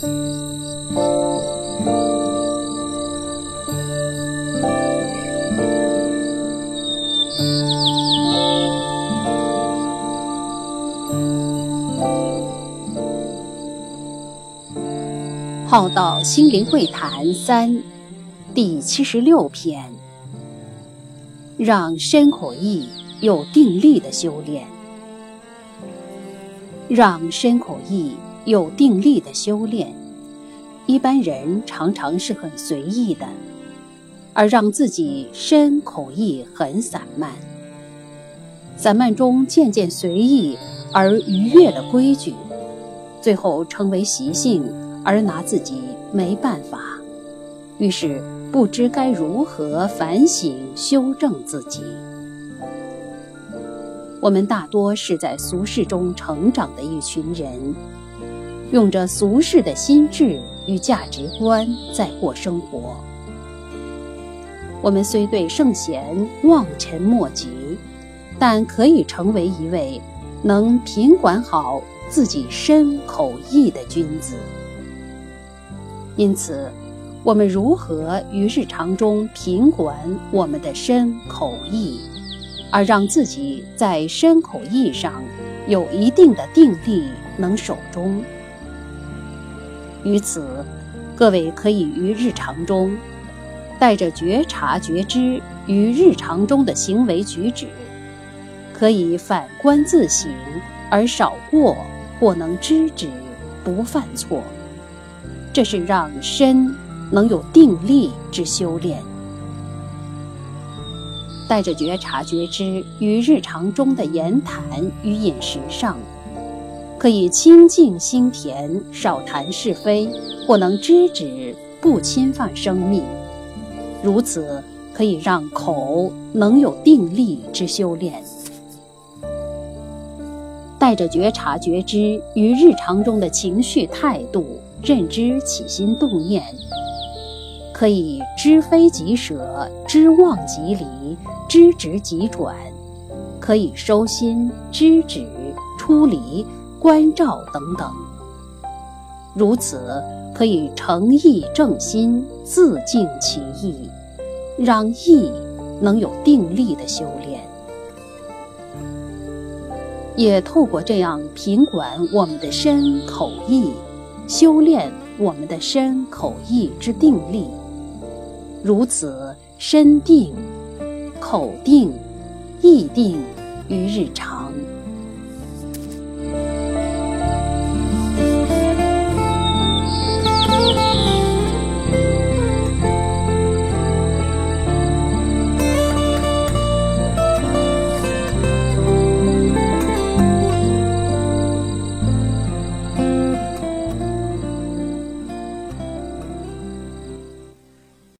浩道心灵会谈三，第七十六篇，让身口意有定力的修炼。让身口意有定力的修炼，一般人常常是很随意的，而让自己身口意很散漫，散漫中渐渐随意而逾越了规矩，最后成为习性。而拿自己没办法，于是不知该如何反省修正自己。我们大多是在俗世中成长的一群人，用着俗世的心智与价值观在过生活。我们虽对圣贤望尘莫及，但可以成为一位能品管好自己身口意的君子。因此，我们如何于日常中品管我们的身口意，而让自己在身口意上有一定的定力，能守中？于此，各位可以于日常中带着觉察觉知于日常中的行为举止，可以反观自省，而少过或能知止，不犯错。这是让身能有定力之修炼，带着觉察觉知于日常中的言谈与饮食上，可以清净心田，少谈是非，或能知止，不侵犯生命。如此可以让口能有定力之修炼，带着觉察觉知与日常中的情绪态度。认知起心动念，可以知非即舍，知妄即离，知止即转；可以收心、知止、出离、关照等等。如此，可以诚意正心，自净其意，让意能有定力的修炼。也透过这样品管我们的身口意。修炼我们的身口意之定力，如此身定、口定、意定于日常。